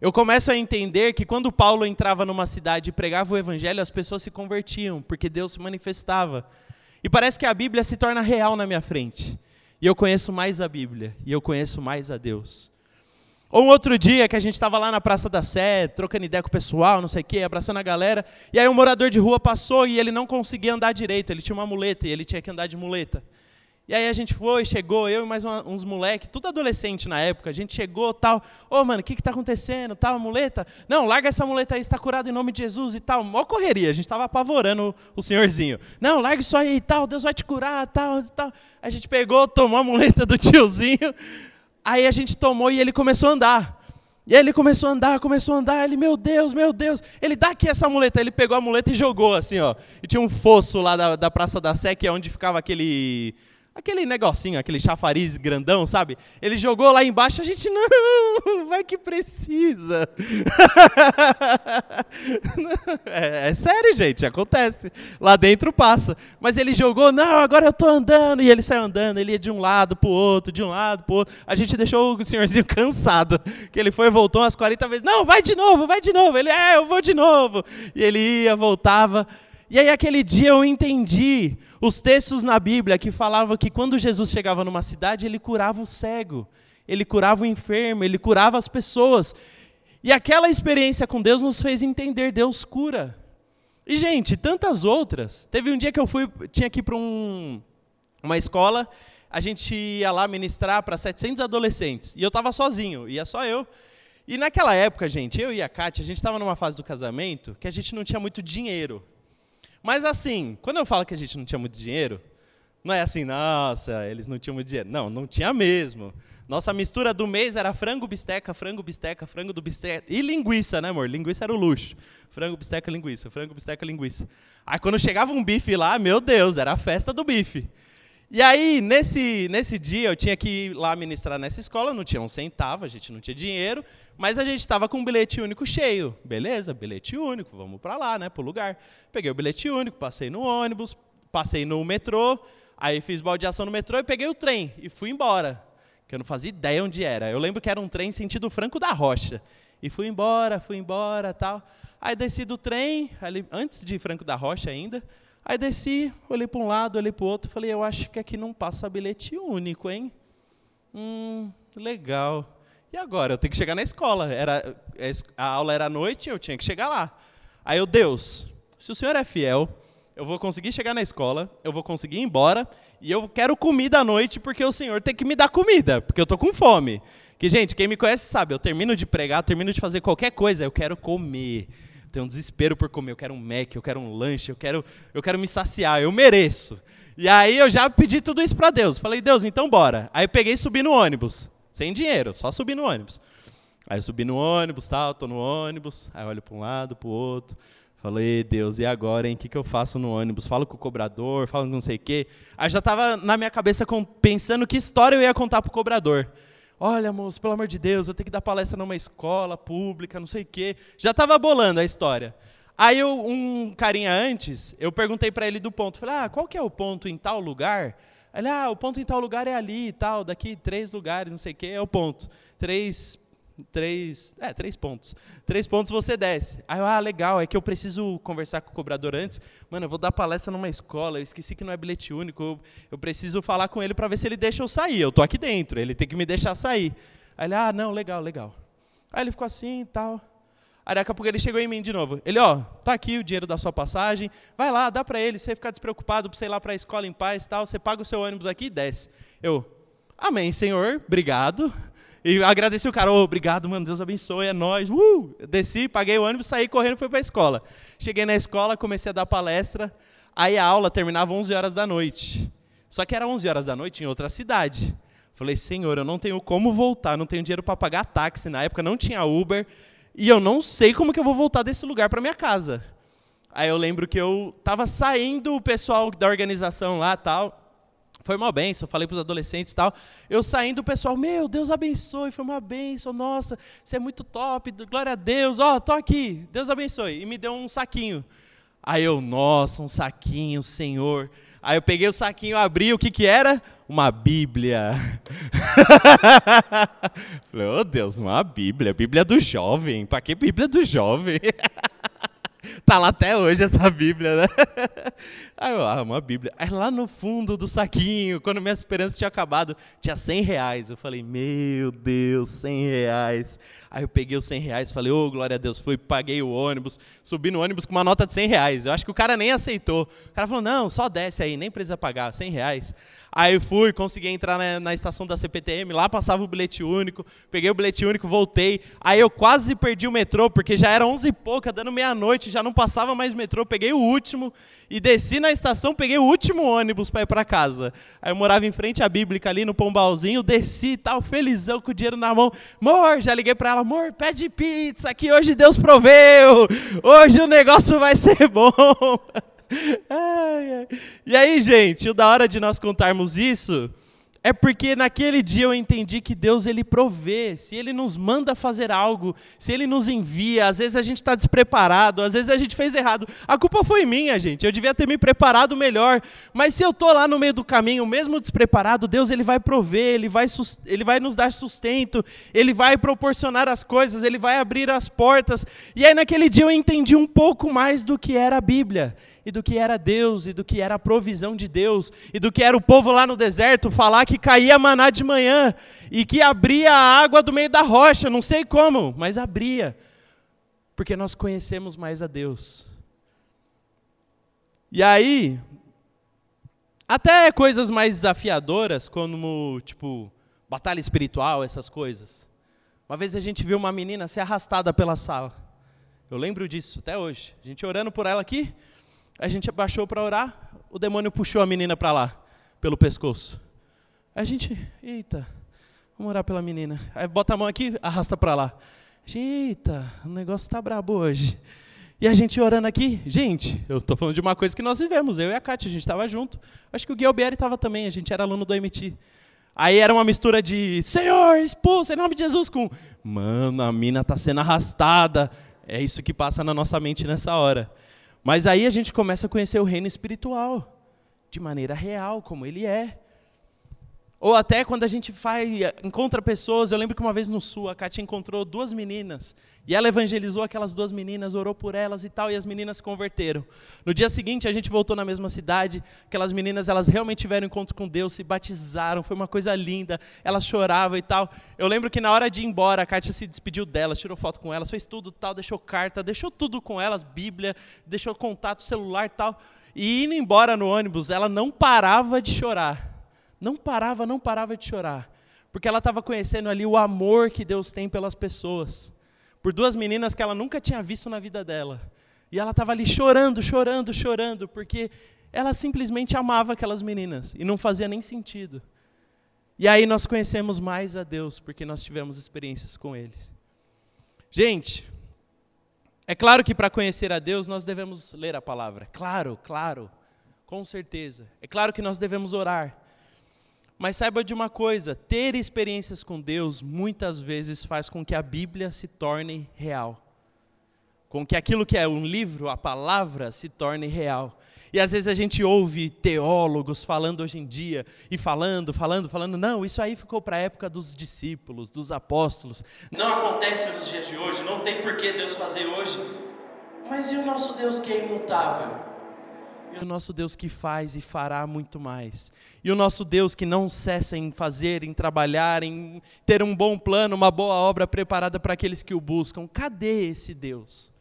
Eu começo a entender que quando Paulo entrava numa cidade e pregava o evangelho, as pessoas se convertiam, porque Deus se manifestava. E parece que a Bíblia se torna real na minha frente. E eu conheço mais a Bíblia, e eu conheço mais a Deus. Ou um outro dia que a gente estava lá na Praça da Sé, trocando ideia com o pessoal, não sei o quê, abraçando a galera, e aí um morador de rua passou e ele não conseguia andar direito, ele tinha uma muleta e ele tinha que andar de muleta. E aí a gente foi, chegou, eu e mais uma, uns moleques, tudo adolescente na época, a gente chegou tal, ô oh, mano, o que está acontecendo, tal, muleta? Não, larga essa muleta aí, está curado em nome de Jesus e tal. Mó correria, a gente estava apavorando o, o senhorzinho. Não, larga isso aí e tal, Deus vai te curar, tal, tal. A gente pegou, tomou a muleta do tiozinho, aí a gente tomou e ele começou a andar. E aí ele começou a andar, começou a andar, ele, meu Deus, meu Deus, ele dá aqui essa muleta, ele pegou a muleta e jogou assim, ó. E tinha um fosso lá da, da Praça da Sé, que é onde ficava aquele aquele negocinho, aquele chafariz grandão, sabe? Ele jogou lá embaixo, a gente, não, vai que precisa. é, é, sério, gente, acontece. Lá dentro passa. Mas ele jogou, não, agora eu estou andando. E ele saiu andando, ele ia de um lado para o outro, de um lado para o outro. A gente deixou o senhorzinho cansado, que ele foi e voltou umas 40 vezes. Não, vai de novo, vai de novo. Ele, é, eu vou de novo. E ele ia, voltava. E aí, aquele dia, eu entendi os textos na Bíblia que falavam que quando Jesus chegava numa cidade, ele curava o cego, ele curava o enfermo, ele curava as pessoas. E aquela experiência com Deus nos fez entender: Deus cura. E, gente, tantas outras. Teve um dia que eu fui, tinha que ir para um, uma escola, a gente ia lá ministrar para 700 adolescentes. E eu estava sozinho, ia só eu. E naquela época, gente, eu e a Kátia, a gente estava numa fase do casamento que a gente não tinha muito dinheiro. Mas assim, quando eu falo que a gente não tinha muito dinheiro, não é assim, nossa, eles não tinham muito dinheiro. Não, não tinha mesmo. Nossa mistura do mês era frango, bisteca, frango, bisteca, frango do bisteca. E linguiça, né, amor? Linguiça era o luxo. Frango, bisteca, linguiça, frango, bisteca, linguiça. Aí quando chegava um bife lá, meu Deus, era a festa do bife. E aí, nesse, nesse dia, eu tinha que ir lá ministrar nessa escola, não tinha um centavo, a gente não tinha dinheiro, mas a gente estava com um bilhete único cheio. Beleza, bilhete único, vamos para lá, né, para o lugar. Peguei o bilhete único, passei no ônibus, passei no metrô, aí fiz baldeação no metrô e peguei o trem e fui embora, que eu não fazia ideia onde era. Eu lembro que era um trem sentido Franco da Rocha. E fui embora, fui embora, tal. Aí desci do trem, ali, antes de Franco da Rocha ainda, Aí desci, olhei para um lado, olhei para o outro, falei, eu acho que aqui não passa bilhete único, hein? Hum, legal. E agora? Eu tenho que chegar na escola. Era, a aula era à noite, eu tinha que chegar lá. Aí eu, Deus, se o Senhor é fiel, eu vou conseguir chegar na escola, eu vou conseguir ir embora, e eu quero comida à noite, porque o Senhor tem que me dar comida, porque eu estou com fome. Que, gente, quem me conhece sabe, eu termino de pregar, termino de fazer qualquer coisa, eu quero comer tenho um desespero por comer, eu quero um Mac, eu quero um lanche, eu quero, eu quero me saciar, eu mereço. E aí eu já pedi tudo isso para Deus. Falei, Deus, então bora. Aí eu peguei e subi no ônibus, sem dinheiro, só subi no ônibus. Aí eu subi no ônibus, tal, tô no ônibus, aí olho para um lado, para o outro. Falei, Deus, e agora, hein? O que, que eu faço no ônibus? Falo com o cobrador, falo não sei o quê. Aí já estava na minha cabeça pensando que história eu ia contar para o cobrador. Olha, moço, pelo amor de Deus, eu tenho que dar palestra numa escola pública, não sei o quê. Já estava bolando a história. Aí eu, um carinha antes, eu perguntei para ele do ponto. Falei, ah, qual que é o ponto em tal lugar? Ele, ah, o ponto em tal lugar é ali e tal, daqui três lugares, não sei o quê, é o ponto. Três três, é, três pontos. Três pontos você desce. Aí eu, ah, legal, é que eu preciso conversar com o cobrador antes. Mano, eu vou dar palestra numa escola, eu esqueci que não é bilhete único, eu, eu preciso falar com ele para ver se ele deixa eu sair. Eu tô aqui dentro, ele tem que me deixar sair. Aí ele, ah, não, legal, legal. Aí ele ficou assim e tal. Aí daqui a pouco ele chegou em mim de novo. Ele, ó, tá aqui o dinheiro da sua passagem, vai lá, dá para ele, você ficar despreocupado para você ir lá para a escola em paz tal, você paga o seu ônibus aqui e desce. Eu, amém, senhor, obrigado. E agradeci o cara, oh, obrigado, mano, Deus abençoe, é nóis. Uh! Desci, paguei o ônibus, saí correndo fui para a escola. Cheguei na escola, comecei a dar palestra, aí a aula terminava 11 horas da noite. Só que era 11 horas da noite em outra cidade. Falei, Senhor, eu não tenho como voltar, não tenho dinheiro para pagar táxi, na época não tinha Uber, e eu não sei como que eu vou voltar desse lugar para minha casa. Aí eu lembro que eu estava saindo, o pessoal da organização lá, tal, foi uma benção, falei para os adolescentes e tal. Eu saindo, o pessoal, meu, Deus abençoe, foi uma benção, nossa, você é muito top, glória a Deus, ó, oh, tô aqui, Deus abençoe. E me deu um saquinho. Aí eu, nossa, um saquinho, Senhor. Aí eu peguei o saquinho, abri, o que que era? Uma Bíblia. Falei, oh Deus, uma Bíblia, Bíblia do jovem, para que Bíblia do jovem? tá lá até hoje essa Bíblia, né? Aí eu, ah, uma Bíblia. Aí lá no fundo do saquinho, quando minha esperança tinha acabado, tinha 100 reais. Eu falei, meu Deus, 100 reais. Aí eu peguei os 100 reais, falei, ô, oh, glória a Deus, fui, paguei o ônibus, subi no ônibus com uma nota de 100 reais. Eu acho que o cara nem aceitou. O cara falou, não, só desce aí, nem precisa pagar, 100 reais. Aí eu fui, consegui entrar na, na, estação da CPTM, lá passava o bilhete único, peguei o bilhete único, voltei. Aí eu quase perdi o metrô, porque já era 11 e pouca, dando meia-noite, já não passava mais metrô. Peguei o último e desci na estação, peguei o último ônibus para ir para casa. Aí eu morava em frente à Bíblica ali no Pombalzinho, desci e tal, felizão com o dinheiro na mão. Amor, já liguei para ela, amor, pede pizza, que hoje Deus proveu, hoje o negócio vai ser bom. E aí, gente, o da hora de nós contarmos isso é porque naquele dia eu entendi que Deus ele provê. Se Ele nos manda fazer algo, se Ele nos envia, às vezes a gente está despreparado, às vezes a gente fez errado. A culpa foi minha, gente. Eu devia ter me preparado melhor. Mas se eu estou lá no meio do caminho, mesmo despreparado, Deus ele vai prover, ele vai, ele vai nos dar sustento, Ele vai proporcionar as coisas, Ele vai abrir as portas. E aí naquele dia eu entendi um pouco mais do que era a Bíblia e do que era Deus, e do que era a provisão de Deus, e do que era o povo lá no deserto falar que caía maná de manhã, e que abria a água do meio da rocha, não sei como, mas abria, porque nós conhecemos mais a Deus. E aí, até coisas mais desafiadoras, como, tipo, batalha espiritual, essas coisas. Uma vez a gente viu uma menina ser arrastada pela sala. Eu lembro disso até hoje. A gente orando por ela aqui, a gente abaixou para orar, o demônio puxou a menina para lá, pelo pescoço. A gente, eita, vamos orar pela menina. Aí bota a mão aqui, arrasta para lá. Eita, o negócio está brabo hoje. E a gente orando aqui, gente, eu estou falando de uma coisa que nós vivemos, eu e a Kátia, a gente estava junto. Acho que o Guilherme estava também, a gente era aluno do MT. Aí era uma mistura de Senhor, expulsa em nome de Jesus com Mano, a mina está sendo arrastada. É isso que passa na nossa mente nessa hora. Mas aí a gente começa a conhecer o reino espiritual, de maneira real, como ele é. Ou até quando a gente faz, encontra pessoas, eu lembro que uma vez no sul a Kátia encontrou duas meninas, e ela evangelizou aquelas duas meninas, orou por elas e tal, e as meninas se converteram. No dia seguinte a gente voltou na mesma cidade, aquelas meninas elas realmente tiveram encontro com Deus, se batizaram, foi uma coisa linda, elas choravam e tal. Eu lembro que na hora de ir embora, a Kátia se despediu delas, tirou foto com elas, fez tudo tal, deixou carta, deixou tudo com elas, Bíblia, deixou contato celular e tal. E indo embora no ônibus, ela não parava de chorar não parava, não parava de chorar. Porque ela estava conhecendo ali o amor que Deus tem pelas pessoas. Por duas meninas que ela nunca tinha visto na vida dela. E ela estava ali chorando, chorando, chorando, porque ela simplesmente amava aquelas meninas. E não fazia nem sentido. E aí nós conhecemos mais a Deus, porque nós tivemos experiências com eles. Gente, é claro que para conhecer a Deus nós devemos ler a palavra. Claro, claro, com certeza. É claro que nós devemos orar. Mas saiba de uma coisa: ter experiências com Deus muitas vezes faz com que a Bíblia se torne real. Com que aquilo que é um livro, a palavra, se torne real. E às vezes a gente ouve teólogos falando hoje em dia, e falando, falando, falando, não, isso aí ficou para a época dos discípulos, dos apóstolos. Não acontece nos dias de hoje, não tem por que Deus fazer hoje. Mas e o nosso Deus que é imutável? E o nosso Deus que faz e fará muito mais. E o nosso Deus que não cessa em fazer, em trabalhar, em ter um bom plano, uma boa obra preparada para aqueles que o buscam. Cadê esse Deus?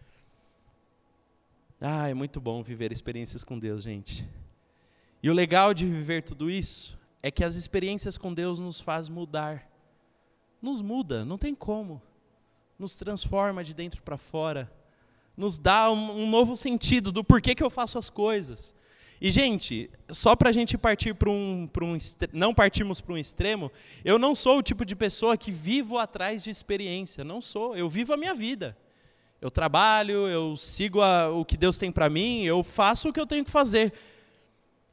Ah, é muito bom viver experiências com Deus, gente. E o legal de viver tudo isso é que as experiências com Deus nos faz mudar. Nos muda, não tem como. Nos transforma de dentro para fora nos dá um, um novo sentido do porquê que eu faço as coisas. E, gente, só para a gente partir para um, um não partirmos para um extremo, eu não sou o tipo de pessoa que vivo atrás de experiência. Não sou. Eu vivo a minha vida. Eu trabalho, eu sigo a, o que Deus tem para mim, eu faço o que eu tenho que fazer.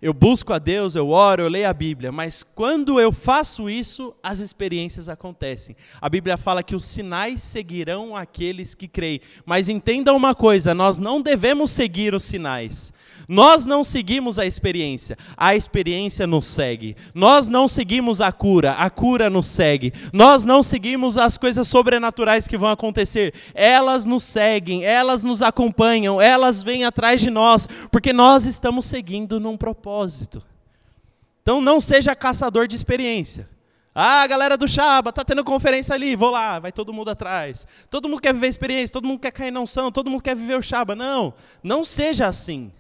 Eu busco a Deus, eu oro, eu leio a Bíblia, mas quando eu faço isso, as experiências acontecem. A Bíblia fala que os sinais seguirão aqueles que creem. Mas entenda uma coisa: nós não devemos seguir os sinais. Nós não seguimos a experiência, a experiência nos segue. Nós não seguimos a cura, a cura nos segue. Nós não seguimos as coisas sobrenaturais que vão acontecer, elas nos seguem, elas nos acompanham, elas vêm atrás de nós, porque nós estamos seguindo num propósito. Então não seja caçador de experiência. Ah, galera do Chaba, tá tendo conferência ali, vou lá, vai todo mundo atrás. Todo mundo quer viver experiência, todo mundo quer cair na unção, todo mundo quer viver o Chaba. Não, não seja assim.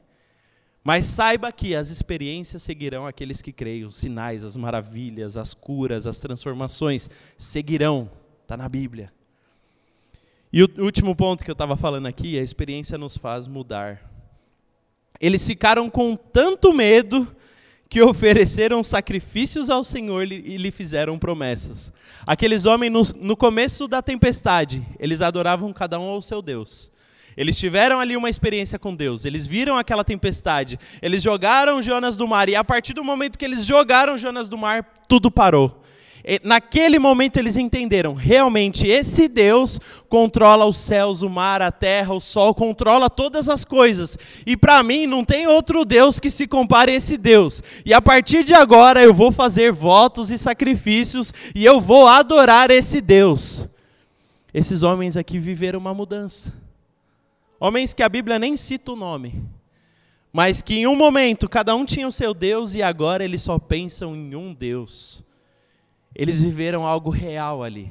Mas saiba que as experiências seguirão aqueles que creem, os sinais, as maravilhas, as curas, as transformações seguirão, está na Bíblia. E o último ponto que eu estava falando aqui, a experiência nos faz mudar. Eles ficaram com tanto medo que ofereceram sacrifícios ao Senhor e lhe fizeram promessas. Aqueles homens, no, no começo da tempestade, eles adoravam cada um ao seu Deus. Eles tiveram ali uma experiência com Deus, eles viram aquela tempestade, eles jogaram Jonas do mar, e a partir do momento que eles jogaram Jonas do mar, tudo parou. E, naquele momento eles entenderam, realmente esse Deus controla os céus, o mar, a terra, o sol, controla todas as coisas. E para mim não tem outro Deus que se compare a esse Deus. E a partir de agora eu vou fazer votos e sacrifícios e eu vou adorar esse Deus. Esses homens aqui viveram uma mudança. Homens que a Bíblia nem cita o nome, mas que em um momento cada um tinha o seu Deus e agora eles só pensam em um Deus. Eles viveram algo real ali.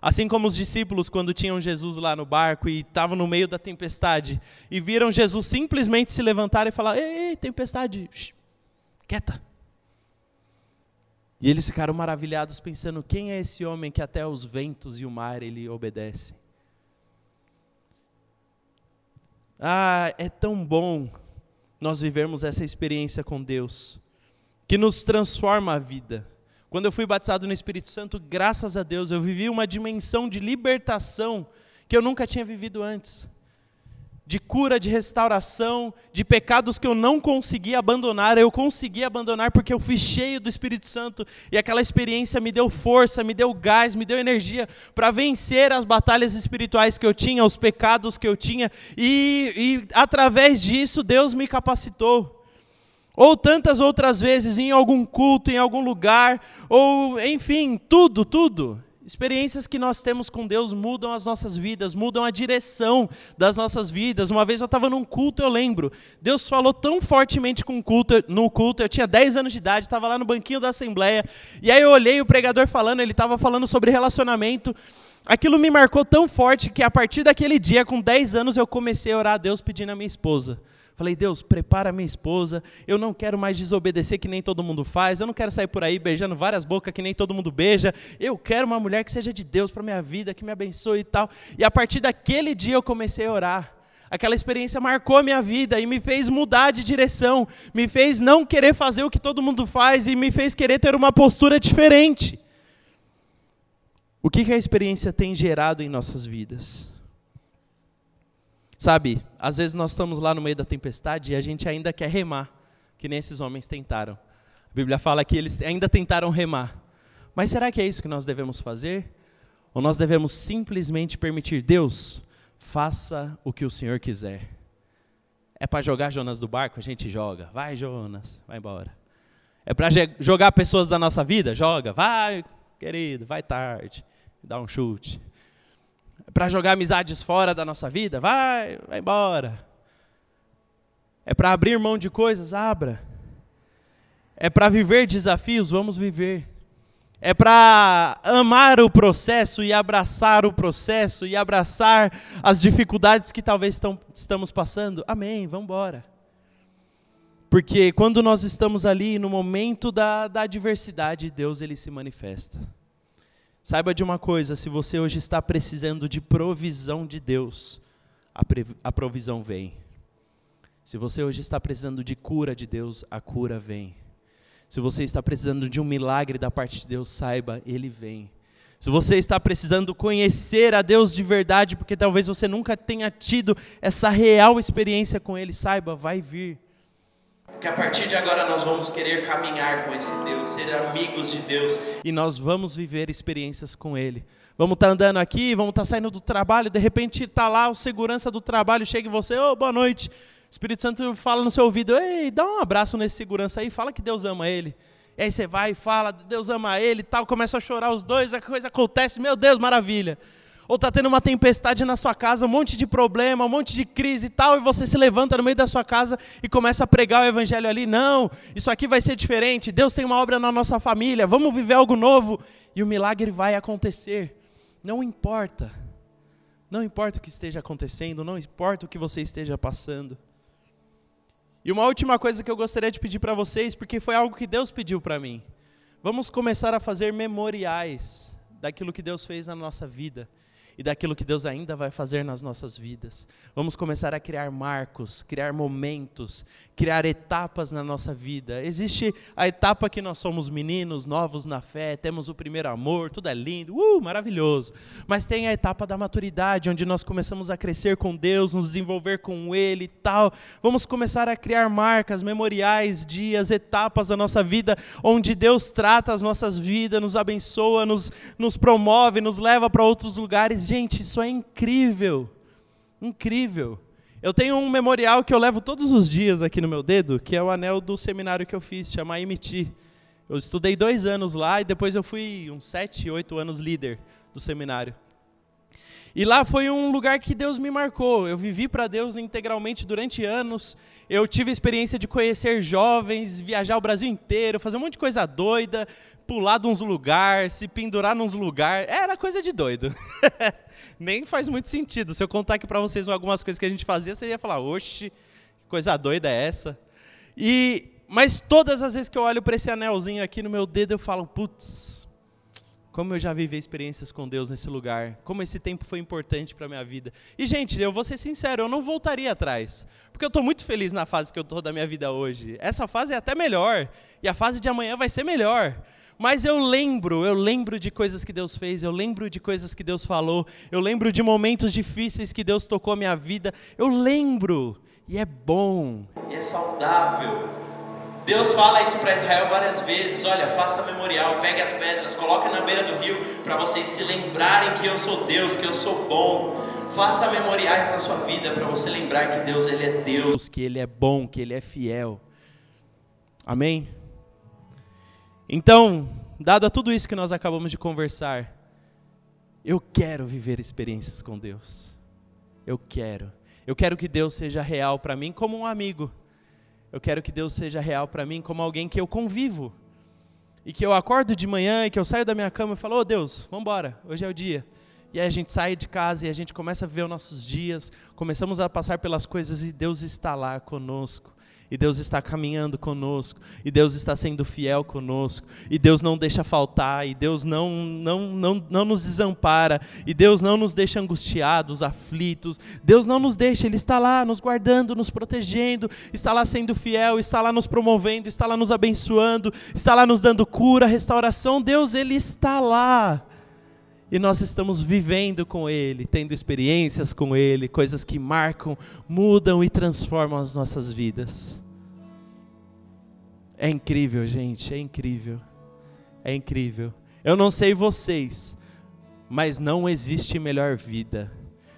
Assim como os discípulos, quando tinham Jesus lá no barco e estavam no meio da tempestade, e viram Jesus simplesmente se levantar e falar: Ei, tempestade, shh, quieta. E eles ficaram maravilhados, pensando: quem é esse homem que até os ventos e o mar ele obedece? Ah, é tão bom nós vivermos essa experiência com Deus, que nos transforma a vida. Quando eu fui batizado no Espírito Santo, graças a Deus, eu vivi uma dimensão de libertação que eu nunca tinha vivido antes de cura, de restauração, de pecados que eu não consegui abandonar, eu consegui abandonar porque eu fui cheio do Espírito Santo e aquela experiência me deu força, me deu gás, me deu energia para vencer as batalhas espirituais que eu tinha, os pecados que eu tinha e, e através disso Deus me capacitou. Ou tantas outras vezes em algum culto, em algum lugar, ou enfim, tudo, tudo. Experiências que nós temos com Deus mudam as nossas vidas, mudam a direção das nossas vidas. Uma vez eu estava num culto, eu lembro. Deus falou tão fortemente com culto, no culto, eu tinha 10 anos de idade, estava lá no banquinho da Assembleia. E aí eu olhei o pregador falando, ele estava falando sobre relacionamento. Aquilo me marcou tão forte que a partir daquele dia, com 10 anos, eu comecei a orar a Deus pedindo a minha esposa. Falei, Deus, prepara minha esposa. Eu não quero mais desobedecer que nem todo mundo faz. Eu não quero sair por aí beijando várias bocas que nem todo mundo beija. Eu quero uma mulher que seja de Deus para minha vida, que me abençoe e tal. E a partir daquele dia eu comecei a orar. Aquela experiência marcou a minha vida e me fez mudar de direção, me fez não querer fazer o que todo mundo faz e me fez querer ter uma postura diferente. O que, que a experiência tem gerado em nossas vidas? Sabe, às vezes nós estamos lá no meio da tempestade e a gente ainda quer remar, que nem esses homens tentaram. A Bíblia fala que eles ainda tentaram remar. Mas será que é isso que nós devemos fazer? Ou nós devemos simplesmente permitir Deus, faça o que o Senhor quiser? É para jogar Jonas do barco? A gente joga. Vai, Jonas, vai embora. É para jogar pessoas da nossa vida? Joga. Vai, querido, vai tarde. Dá um chute para jogar amizades fora da nossa vida? Vai, vai embora. É para abrir mão de coisas? Abra. É para viver desafios? Vamos viver. É para amar o processo e abraçar o processo e abraçar as dificuldades que talvez estamos passando? Amém, vamos embora. Porque quando nós estamos ali no momento da, da adversidade, Deus ele se manifesta. Saiba de uma coisa: se você hoje está precisando de provisão de Deus, a, provisão vem. Se você hoje está precisando de cura de Deus, a cura vem. Se você está precisando de um milagre da parte de Deus, saiba, ele vem. Se você está precisando conhecer a Deus de verdade, porque talvez você nunca tenha tido essa real experiência com Ele, saiba, vai vir que a partir de agora nós vamos querer caminhar com esse Deus, ser amigos de Deus e nós vamos viver experiências com Ele. Vamos estar tá andando aqui, vamos estar tá saindo do trabalho, de repente está lá o segurança do trabalho, chega em você, ô, oh, boa noite. O Espírito Santo fala no seu ouvido, ei, dá um abraço nesse segurança aí, fala que Deus ama ele. E aí você vai e fala, Deus ama ele e tal, começa a chorar os dois, a coisa acontece, meu Deus, maravilha ou está tendo uma tempestade na sua casa, um monte de problema, um monte de crise e tal, e você se levanta no meio da sua casa e começa a pregar o evangelho ali. Não, isso aqui vai ser diferente. Deus tem uma obra na nossa família, vamos viver algo novo e o milagre vai acontecer. Não importa. Não importa o que esteja acontecendo, não importa o que você esteja passando. E uma última coisa que eu gostaria de pedir para vocês, porque foi algo que Deus pediu para mim. Vamos começar a fazer memoriais daquilo que Deus fez na nossa vida. E daquilo que Deus ainda vai fazer nas nossas vidas. Vamos começar a criar marcos, criar momentos, criar etapas na nossa vida. Existe a etapa que nós somos meninos, novos na fé, temos o primeiro amor, tudo é lindo, uh, maravilhoso. Mas tem a etapa da maturidade, onde nós começamos a crescer com Deus, nos desenvolver com Ele e tal. Vamos começar a criar marcas, memoriais, dias, etapas da nossa vida, onde Deus trata as nossas vidas, nos abençoa, nos, nos promove, nos leva para outros lugares gente, isso é incrível. Incrível. Eu tenho um memorial que eu levo todos os dias aqui no meu dedo, que é o anel do seminário que eu fiz, chama MT. Eu estudei dois anos lá e depois eu fui uns sete, oito anos líder do seminário. E lá foi um lugar que Deus me marcou. Eu vivi para Deus integralmente durante anos. Eu tive a experiência de conhecer jovens, viajar o Brasil inteiro, fazer um monte de coisa doida, pular de uns lugares, se pendurar nos lugares. Era coisa de doido. Nem faz muito sentido. Se eu contar aqui para vocês algumas coisas que a gente fazia, você ia falar, oxe, que coisa doida é essa? E, mas todas as vezes que eu olho para esse anelzinho aqui no meu dedo, eu falo, putz, como eu já vivi experiências com Deus nesse lugar, como esse tempo foi importante para a minha vida. E, gente, eu vou ser sincero, eu não voltaria atrás, porque eu estou muito feliz na fase que eu estou da minha vida hoje. Essa fase é até melhor, e a fase de amanhã vai ser melhor. Mas eu lembro, eu lembro de coisas que Deus fez, eu lembro de coisas que Deus falou, eu lembro de momentos difíceis que Deus tocou a minha vida. Eu lembro, e é bom, e é saudável. Deus fala isso para Israel várias vezes: olha, faça memorial, pegue as pedras, coloque na beira do rio, para vocês se lembrarem que eu sou Deus, que eu sou bom. Faça memoriais na sua vida para você lembrar que Deus ele é Deus, que ele é bom, que ele é fiel. Amém? Então, dado a tudo isso que nós acabamos de conversar, eu quero viver experiências com Deus. Eu quero. Eu quero que Deus seja real para mim como um amigo. Eu quero que Deus seja real para mim como alguém que eu convivo. E que eu acordo de manhã e que eu saio da minha cama e falo: "Oh Deus, vamos embora. Hoje é o dia". E aí a gente sai de casa e a gente começa a viver os nossos dias, começamos a passar pelas coisas e Deus está lá conosco e Deus está caminhando conosco, e Deus está sendo fiel conosco, e Deus não deixa faltar, e Deus não, não, não, não nos desampara, e Deus não nos deixa angustiados, aflitos, Deus não nos deixa, Ele está lá nos guardando, nos protegendo, está lá sendo fiel, está lá nos promovendo, está lá nos abençoando, está lá nos dando cura, restauração, Deus, Ele está lá. E nós estamos vivendo com Ele, tendo experiências com Ele, coisas que marcam, mudam e transformam as nossas vidas. É incrível, gente, é incrível. É incrível. Eu não sei vocês, mas não existe melhor vida.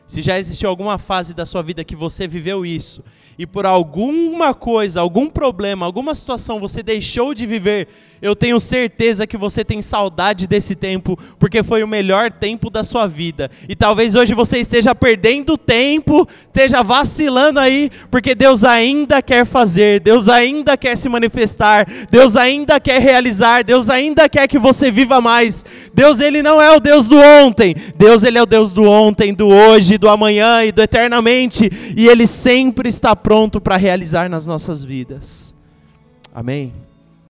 Se já existiu alguma fase da sua vida que você viveu isso, e por alguma coisa, algum problema, alguma situação você deixou de viver, eu tenho certeza que você tem saudade desse tempo, porque foi o melhor tempo da sua vida. E talvez hoje você esteja perdendo tempo, esteja vacilando aí, porque Deus ainda quer fazer, Deus ainda quer se manifestar, Deus ainda quer realizar, Deus ainda quer que você viva mais. Deus, ele não é o Deus do ontem, Deus, ele é o Deus do ontem, do hoje, do amanhã e do eternamente, e ele sempre está pronto para realizar nas nossas vidas. Amém?